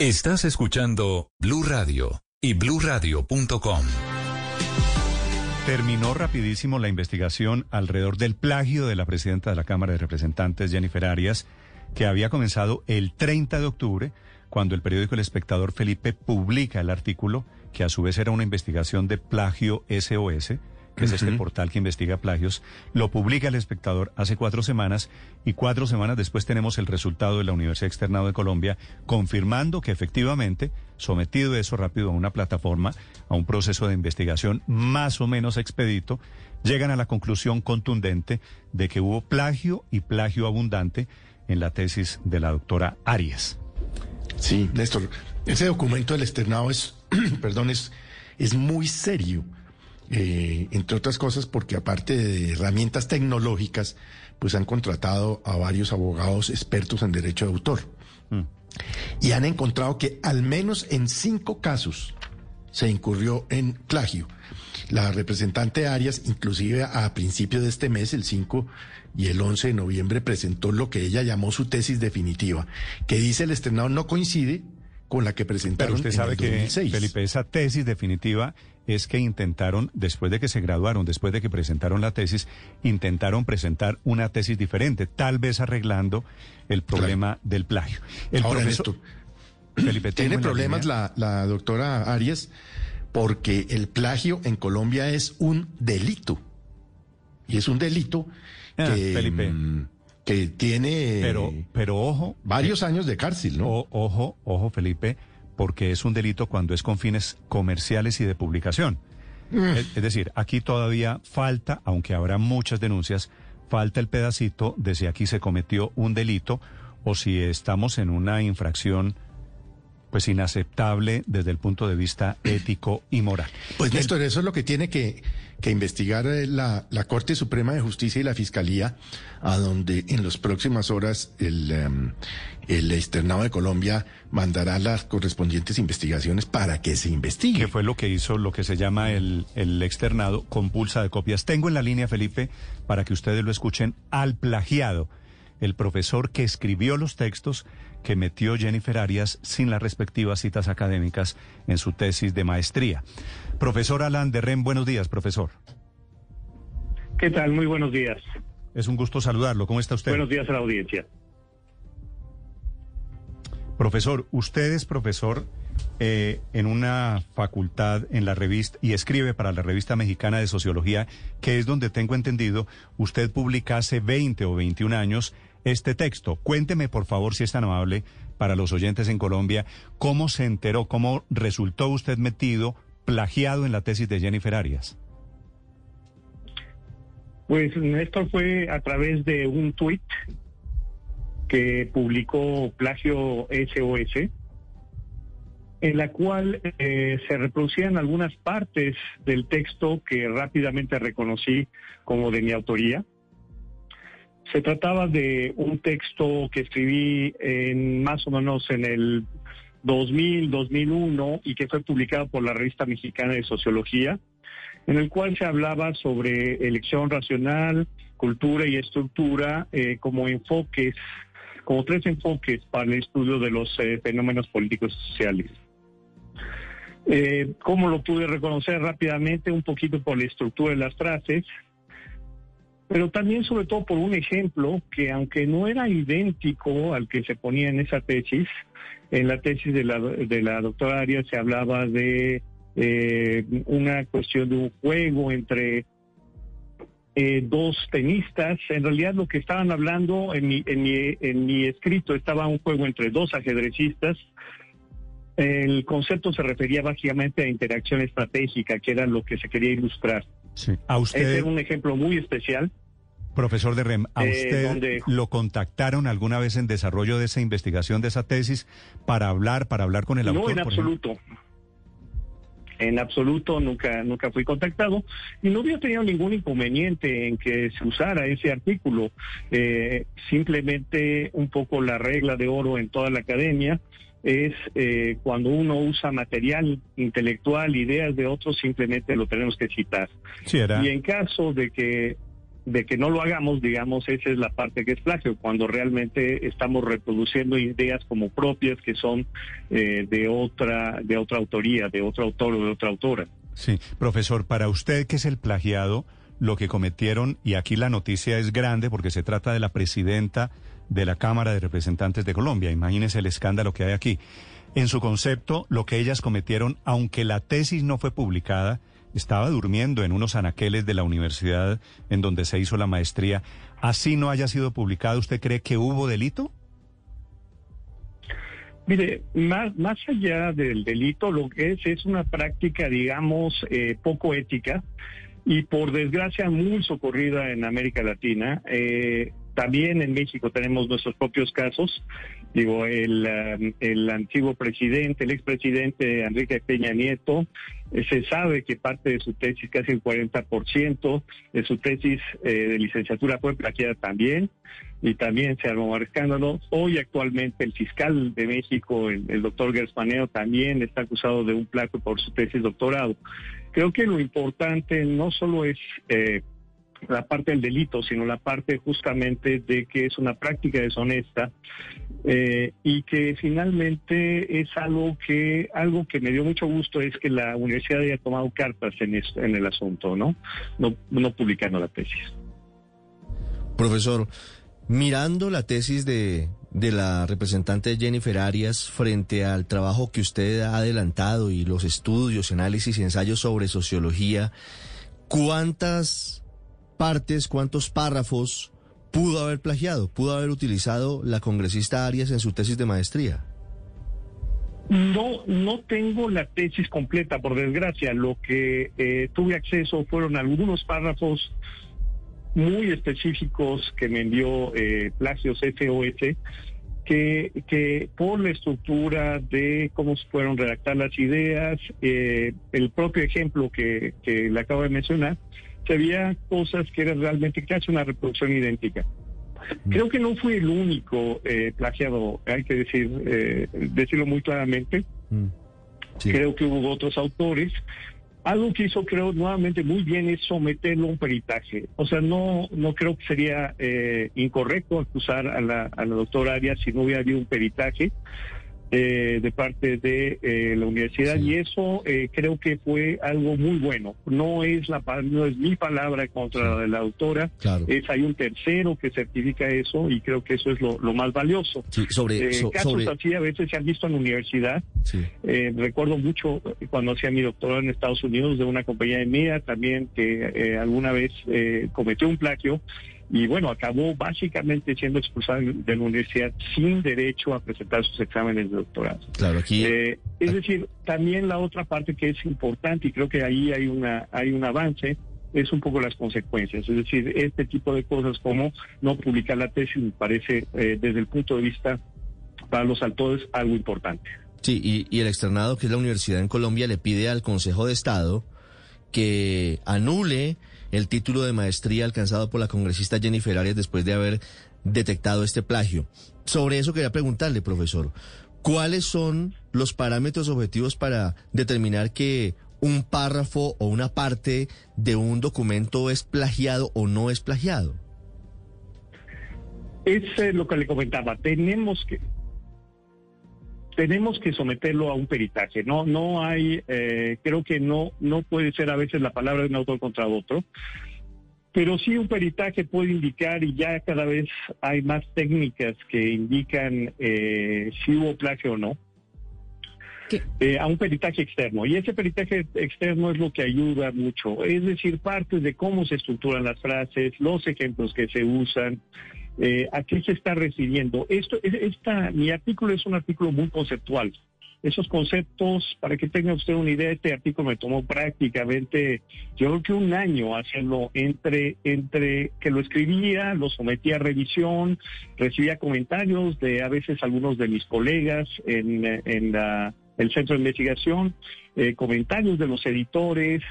Estás escuchando Blue Radio y bluradio.com. Terminó rapidísimo la investigación alrededor del plagio de la presidenta de la Cámara de Representantes, Jennifer Arias, que había comenzado el 30 de octubre, cuando el periódico El Espectador Felipe publica el artículo, que a su vez era una investigación de plagio SOS, que es este portal que investiga plagios, lo publica el espectador hace cuatro semanas y cuatro semanas después tenemos el resultado de la Universidad Externado de Colombia confirmando que efectivamente, sometido eso rápido a una plataforma, a un proceso de investigación más o menos expedito, llegan a la conclusión contundente de que hubo plagio y plagio abundante en la tesis de la doctora Arias. Sí, Néstor, ese documento del externado es, perdón, es, es muy serio eh, entre otras cosas porque aparte de herramientas tecnológicas, pues han contratado a varios abogados expertos en derecho de autor. Mm. Y han encontrado que al menos en cinco casos se incurrió en plagio. La representante Arias, inclusive a principios de este mes, el 5 y el 11 de noviembre, presentó lo que ella llamó su tesis definitiva, que dice el estrenado no coincide con la que presentaron Pero usted sabe que, Felipe, esa tesis definitiva es que intentaron, después de que se graduaron, después de que presentaron la tesis, intentaron presentar una tesis diferente, tal vez arreglando el problema del plagio. El profesor... Felipe, tiene problemas la, la doctora Arias porque el plagio en Colombia es un delito. Y es un delito ah, que... Felipe mm, que tiene pero pero ojo varios años de cárcel, ¿no? ojo, ojo, Felipe, porque es un delito cuando es con fines comerciales y de publicación. Mm. Es, decir, aquí todavía falta, aunque habrá muchas denuncias, falta el pedacito de si aquí se cometió un delito o si estamos en una infracción pues inaceptable desde el punto de vista ético y moral. Pues Néstor, eso es lo que tiene que, que investigar eh, la, la, Corte Suprema de Justicia y la Fiscalía, a donde en las próximas horas el, em, el externado de Colombia mandará las correspondientes investigaciones para que se investigue. Que fue lo que hizo lo que se llama el, el externado con pulsa de copias. Tengo en la línea, Felipe, para que ustedes lo escuchen, al plagiado el profesor que escribió los textos que metió Jennifer Arias sin las respectivas citas académicas en su tesis de maestría. Profesor Alan de Ren, buenos días, profesor. ¿Qué tal? Muy buenos días. Es un gusto saludarlo. ¿Cómo está usted? Buenos días a la audiencia. Profesor, usted es profesor eh, en una facultad en la revista y escribe para la revista mexicana de sociología, que es donde tengo entendido, usted publica hace 20 o 21 años este texto. Cuénteme, por favor, si es tan amable, para los oyentes en Colombia, cómo se enteró, cómo resultó usted metido, plagiado en la tesis de Jennifer Arias. Pues esto fue a través de un tuit que publicó Plagio SOS, en la cual eh, se reproducían algunas partes del texto que rápidamente reconocí como de mi autoría se trataba de un texto que escribí en más o menos en el 2000, 2001 y que fue publicado por la revista mexicana de sociología, en el cual se hablaba sobre elección racional, cultura y estructura eh, como enfoques, como tres enfoques para el estudio de los eh, fenómenos políticos y sociales. Eh, ¿Cómo lo pude reconocer rápidamente? Un poquito por la estructura de las frases, pero también sobre todo por un ejemplo que aunque no era idéntico al que se ponía en esa tesis, en la tesis de la, de la doctora Arias se hablaba de eh, una cuestión de un juego entre eh, dos tenistas. En realidad lo que estaban hablando en mi, en, mi, en mi escrito estaba un juego entre dos ajedrecistas. El concepto se refería básicamente a interacción estratégica, que era lo que se quería ilustrar. Sí. A usted... Ese es un ejemplo muy especial. Profesor de REM, ¿a eh, usted lo contactaron alguna vez en desarrollo de esa investigación, de esa tesis, para hablar, para hablar con el autor? No, en absoluto. En absoluto, nunca, nunca fui contactado y no había tenido ningún inconveniente en que se usara ese artículo. Eh, simplemente un poco la regla de oro en toda la academia es eh, cuando uno usa material intelectual, ideas de otros, simplemente lo tenemos que citar. Y en caso de que de que no lo hagamos, digamos, esa es la parte que es plagio, cuando realmente estamos reproduciendo ideas como propias que son eh, de otra de otra autoría, de otro autor o de otra autora. Sí, profesor, para usted qué es el plagiado, lo que cometieron y aquí la noticia es grande porque se trata de la presidenta de la Cámara de Representantes de Colombia. Imagínese el escándalo que hay aquí. En su concepto, lo que ellas cometieron, aunque la tesis no fue publicada, estaba durmiendo en unos anaqueles de la universidad en donde se hizo la maestría. Así no haya sido publicado, ¿usted cree que hubo delito? Mire, más, más allá del delito, lo que es es una práctica, digamos, eh, poco ética y por desgracia muy socorrida en América Latina. Eh, también en México tenemos nuestros propios casos. Digo, el, um, el antiguo presidente, el expresidente Enrique Peña Nieto, eh, se sabe que parte de su tesis, casi el 40% de su tesis eh, de licenciatura fue plagiada también y también se armó un escándalo. Hoy actualmente el fiscal de México, el, doctor Gersmaneo, también está acusado de un plagio por su tesis doctorado. Creo que lo importante no solo es... Eh, la parte del delito, sino la parte justamente de que es una práctica deshonesta eh, y que finalmente es algo que algo que me dio mucho gusto es que la universidad haya tomado cartas en, en el asunto, ¿no? ¿no? No publicando la tesis. Profesor, mirando la tesis de, de la representante Jennifer Arias frente al trabajo que usted ha adelantado y los estudios, análisis y ensayos sobre sociología, ¿cuántas partes, cuántos párrafos pudo haber plagiado, pudo haber utilizado la congresista Arias en su tesis de maestría? No, no tengo la tesis completa, por desgracia. Lo que eh, tuve acceso fueron algunos párrafos muy específicos que me envió eh, Plagios SOS, que, que por la estructura de cómo se fueron redactar las ideas, eh, el propio ejemplo que, que le acabo de mencionar, se había cosas que eran realmente casi una reproducción idéntica. Creo que no fue el único eh, plagiado, hay que decir, eh, decirlo muy claramente. Mm. Creo que hubo otros autores. Algo que hizo, creo, nuevamente muy bien es someterlo a un peritaje. O sea, no, no creo que sería eh, incorrecto acusar a la, a la doctora Arias si no hubiera habido un peritaje. Eh, de parte de eh, la universidad y eso eh, creo que fue algo muy bueno. No es la no es mi palabra contra la de la autora, es hay un tercero que certifica eso y creo que eso es lo, más valioso. sobre, casos así a veces se han visto en la universidad. recuerdo mucho cuando hacía mi doctorado en Estados Unidos de una compañía de mía también que alguna vez cometió un plagio y bueno, acabó básicamente siendo expulsado de la universidad sin derecho a presentar sus exámenes de doctorado. Claro, aquí... Eh, es decir, también la otra parte que es importante y creo que ahí hay una hay un avance es un poco las consecuencias, es decir, este tipo de cosas como no publicar la tesis me parece eh, desde el punto de vista para los autores algo importante. Sí, y, y el externado que es la universidad en Colombia le pide al Consejo de Estado que anule el título de maestría alcanzado por la congresista Jennifer Arias después de haber detectado este plagio. Sobre eso quería preguntarle, profesor, ¿cuáles son los parámetros objetivos para determinar que un párrafo o una parte de un documento es plagiado o no es plagiado? Es eh, lo que le comentaba. Tenemos que tenemos que someterlo a un peritaje. No, no hay, eh, creo que no, no puede ser a veces la palabra de un autor contra otro, pero sí un peritaje puede indicar y ya cada vez hay más técnicas que indican eh, si hubo plagio o no. Eh, a un peritaje externo. Y ese peritaje externo es lo que ayuda mucho. Es decir, partes de cómo se estructuran las frases, los ejemplos que se usan, eh, a qué se está recibiendo. Esto, esta, mi artículo es un artículo muy conceptual. Esos conceptos, para que tenga usted una idea, este artículo me tomó prácticamente, yo creo que un año hacerlo entre, entre que lo escribía, lo sometía a revisión, recibía comentarios de a veces algunos de mis colegas en, en el centro de investigación, eh, comentarios de los editores,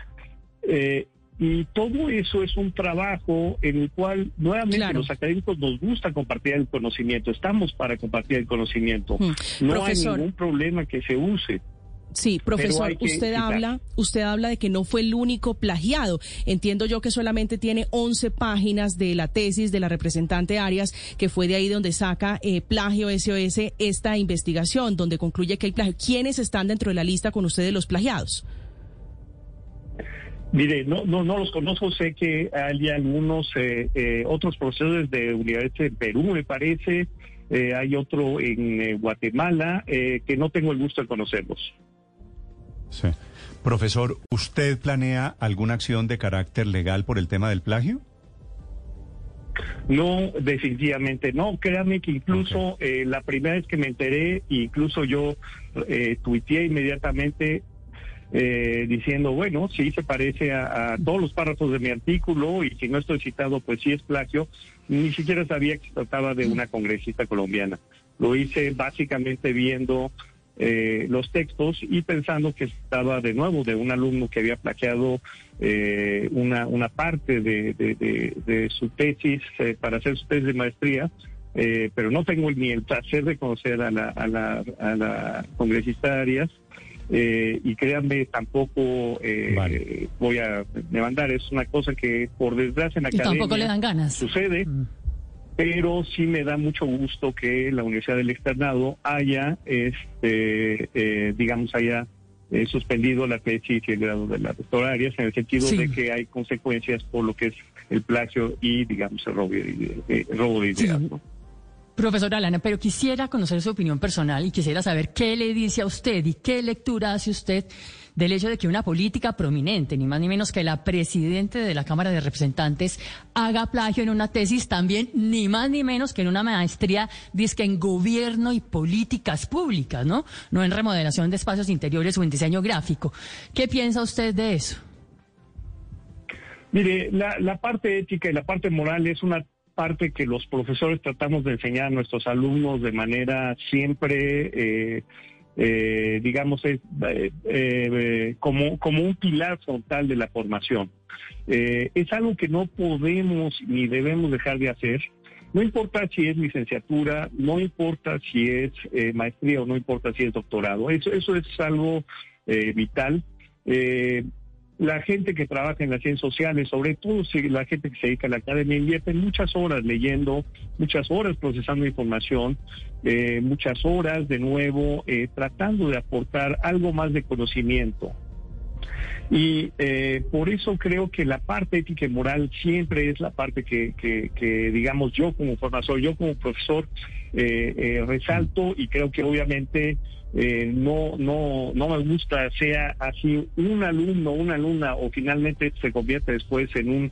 eh, y todo eso es un trabajo en el cual nuevamente los académicos nos gusta compartir el conocimiento, estamos para compartir el conocimiento. Hmm. No hay ningún problema que se use. Sí, profesor, usted habla, usted habla de que no fue el único plagiado. Entiendo yo que solamente tiene 11 páginas de la tesis de la representante Arias, que fue de ahí donde saca eh, plagio SOS esta investigación, donde concluye que hay plagio. ¿Quiénes están dentro de la lista con ustedes los plagiados? Mire, no, no, no los conozco, sé que hay algunos eh, eh, otros profesores de Universidad de Perú, me parece, eh, hay otro en Guatemala, que no tengo el gusto de conocerlos. Sí. Profesor, ¿usted planea alguna acción de carácter legal por el tema del plagio? No, definitivamente no. Créame que incluso eh, la primera vez que me enteré, incluso yo eh, tuiteé inmediatamente eh, diciendo, bueno, sí se parece a, todos los párrafos de mi artículo y si no estoy citado, pues sí es plagio. Ni siquiera sabía que se trataba de una congresista colombiana. Lo hice básicamente viendo eh, los textos y pensando que estaba de nuevo de un alumno que había plagiado eh, una, una parte de, de, su tesis eh, para hacer su tesis de maestría, eh, pero no tengo ni el placer de conocer a la, a la, a la congresista Arias. Y créanme, tampoco voy a demandar. Es una cosa que, por desgracia, en la academia tampoco le dan ganas. sucede. Mm pero sí me da mucho gusto que la Universidad del Externado haya, este, eh, digamos, haya eh, suspendido la tesis y el grado de la doctora Arias en el sentido de que hay consecuencias por lo que es el plagio y, digamos, el robo de, eh, robo de ideas. Profesor Alana, pero quisiera conocer su opinión personal y quisiera saber qué le dice a usted y qué lectura hace usted del hecho de que una política prominente, ni más ni menos que la presidente de la Cámara de Representantes, haga plagio en una tesis también, ni más ni menos que en una maestría, disque en gobierno y políticas públicas, ¿no? No en remodelación de espacios interiores o en diseño gráfico. ¿Qué piensa usted de eso? Mire, la, parte ética y la parte moral es una parte que los profesores tratamos de enseñar a nuestros alumnos de manera siempre eh, eh, digamos, eh, como, como un pilar frontal de la formación. es algo que no podemos ni debemos dejar de hacer. No importa si es licenciatura, no importa si es maestría o no importa si es doctorado. Eso, eso es algo vital la gente que trabaja en las ciencias sociales, sobre todo la gente que se dedica a la academia, invierte muchas horas leyendo, muchas horas procesando información, eh, muchas horas de nuevo eh, tratando de aportar algo más de conocimiento. Y eh, por eso creo que la parte ética y moral siempre es la parte que, que, digamos, yo como formador, yo como profesor, resalto y creo que obviamente eh, no, no, no me gusta sea así un alumno, una alumna o finalmente se convierte después en un,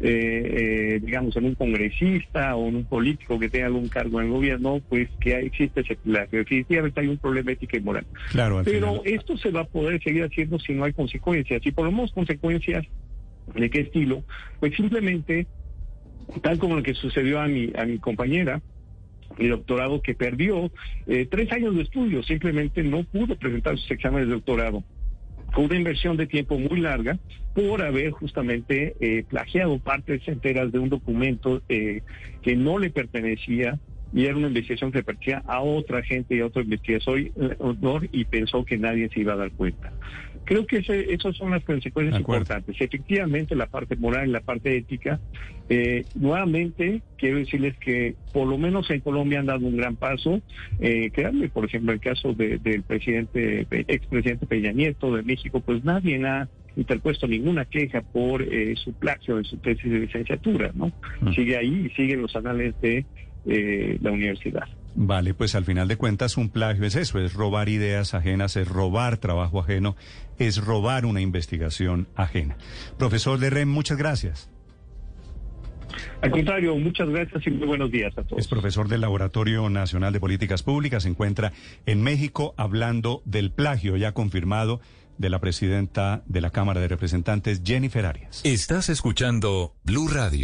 eh, eh, digamos, en un congresista o en un político que tenga algún cargo en el gobierno, pues que existe ese plagio. Definitivamente hay un problema ético y moral. Claro, Pero esto se va a poder seguir haciendo si no hay consecuencias. Si ponemos consecuencias, ¿de qué estilo? Pues simplemente, tal como lo que sucedió a mi, a mi compañera, mi doctorado que perdió eh, tres años de estudio, simplemente no pudo presentar sus exámenes de doctorado. Fue una inversión de tiempo muy larga por haber justamente eh, plagiado partes enteras de un documento eh, que no le pertenecía y era una investigación que pertenecía a otra gente y a otro investigador y pensó que nadie se iba a dar cuenta. Creo que ese, esas son las consecuencias importantes. Efectivamente, la parte moral y la parte ética. Eh, nuevamente, quiero decirles que por lo menos en Colombia han dado un gran paso. Eh, créanme, por ejemplo, el caso del presidente, expresidente Peña Nieto de México, pues nadie ha interpuesto ninguna queja por eh, su plagio en su tesis de licenciatura, ¿no? Mm. Sigue ahí y siguen los anales de eh, la universidad. Vale, pues al final de cuentas un plagio es eso, es robar ideas ajenas, es robar trabajo ajeno, es robar una investigación ajena. Profesor de REM, muchas gracias. Al contrario, muchas gracias y muy buenos días a todos. Es profesor del Laboratorio Nacional de Políticas Públicas, se encuentra en México hablando del plagio ya confirmado de la presidenta de la Cámara de Representantes, Jennifer Arias. Estás escuchando Blue Radio.